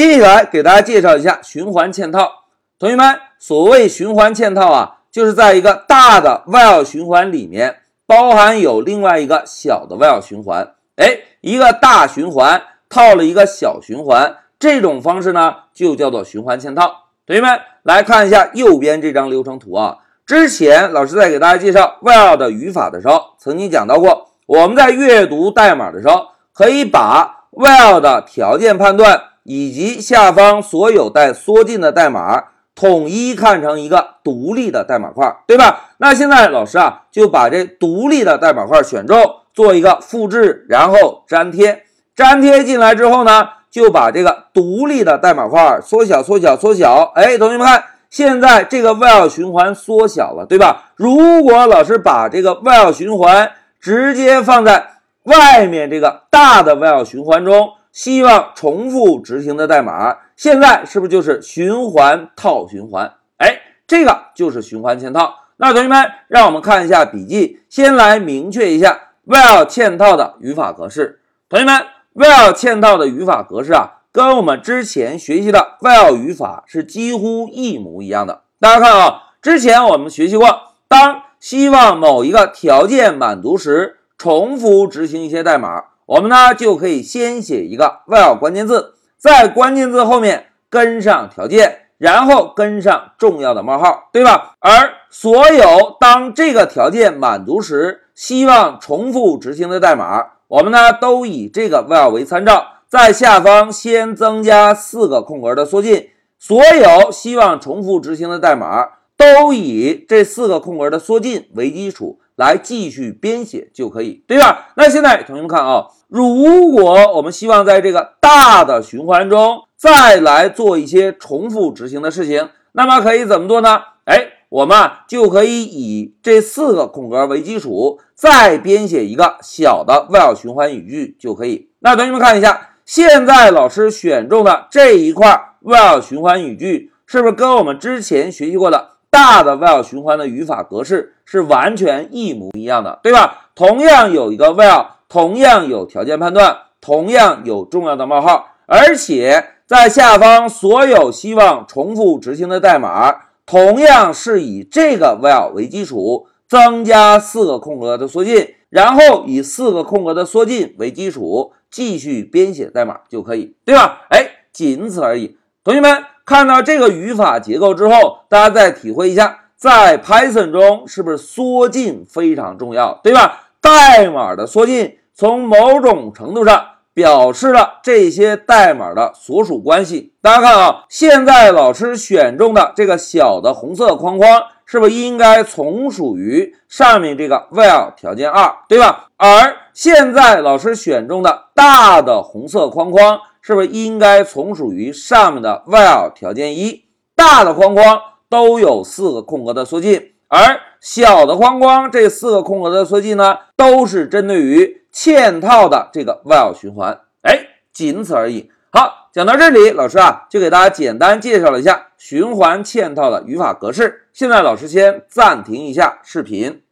接下来给大家介绍一下循环嵌套。同学们，所谓循环嵌套啊，就是在一个大的 while 循环里面，包含有另外一个小的 while 循环。哎，一个大循环套了一个小循环，这种方式呢，就叫做循环嵌套。同学们来看一下右边这张流程图啊。之前老师在给大家介绍 while 的语法的时候，曾经讲到过，我们在阅读代码的时候，可以把 while 的条件判断以及下方所有带缩进的代码统一看成一个独立的代码块，对吧？那现在老师啊，就把这独立的代码块选中，做一个复制，然后粘贴，粘贴进来之后呢，就把这个独立的代码块缩小、缩小、缩小。哎，同学们看。现在这个 while 循环缩小了，对吧？如果老师把这个 while 循环直接放在外面这个大的 while 循环中，希望重复执行的代码，现在是不是就是循环套循环？哎，这个就是循环嵌套。那同学们，让我们看一下笔记，先来明确一下 while 嵌套的语法格式。同学们，while 嵌套的语法格式啊。跟我们之前学习的 while 语法是几乎一模一样的。大家看啊，之前我们学习过，当希望某一个条件满足时，重复执行一些代码，我们呢就可以先写一个 while 关键字，在关键字后面跟上条件，然后跟上重要的冒号，对吧？而所有当这个条件满足时，希望重复执行的代码，我们呢都以这个 while 为参照。在下方先增加四个空格的缩进，所有希望重复执行的代码都以这四个空格的缩进为基础来继续编写就可以，对吧？那现在同学们看啊，如果我们希望在这个大的循环中再来做一些重复执行的事情，那么可以怎么做呢？哎，我们就可以以这四个空格为基础，再编写一个小的 while 循环语句就可以。那同学们看一下。现在老师选中的这一块 while 循环语句，是不是跟我们之前学习过的大的 while 循环的语法格式是完全一模一样的，对吧？同样有一个 while，同样有条件判断，同样有重要的冒号，而且在下方所有希望重复执行的代码，同样是以这个 while 为基础，增加四个空格的缩进，然后以四个空格的缩进为基础。继续编写代码就可以，对吧？哎，仅此而已。同学们看到这个语法结构之后，大家再体会一下，在 Python 中是不是缩进非常重要，对吧？代码的缩进从某种程度上表示了这些代码的所属关系。大家看啊，现在老师选中的这个小的红色框框。是不是应该从属于上面这个 while 条件二，对吧？而现在老师选中的大的红色框框，是不是应该从属于上面的 while 条件一？大的框框都有四个空格的缩进，而小的框框这四个空格的缩进呢，都是针对于嵌套的这个 while 循环。哎，仅此而已。好，讲到这里，老师啊就给大家简单介绍了一下循环嵌套的语法格式。现在老师先暂停一下视频。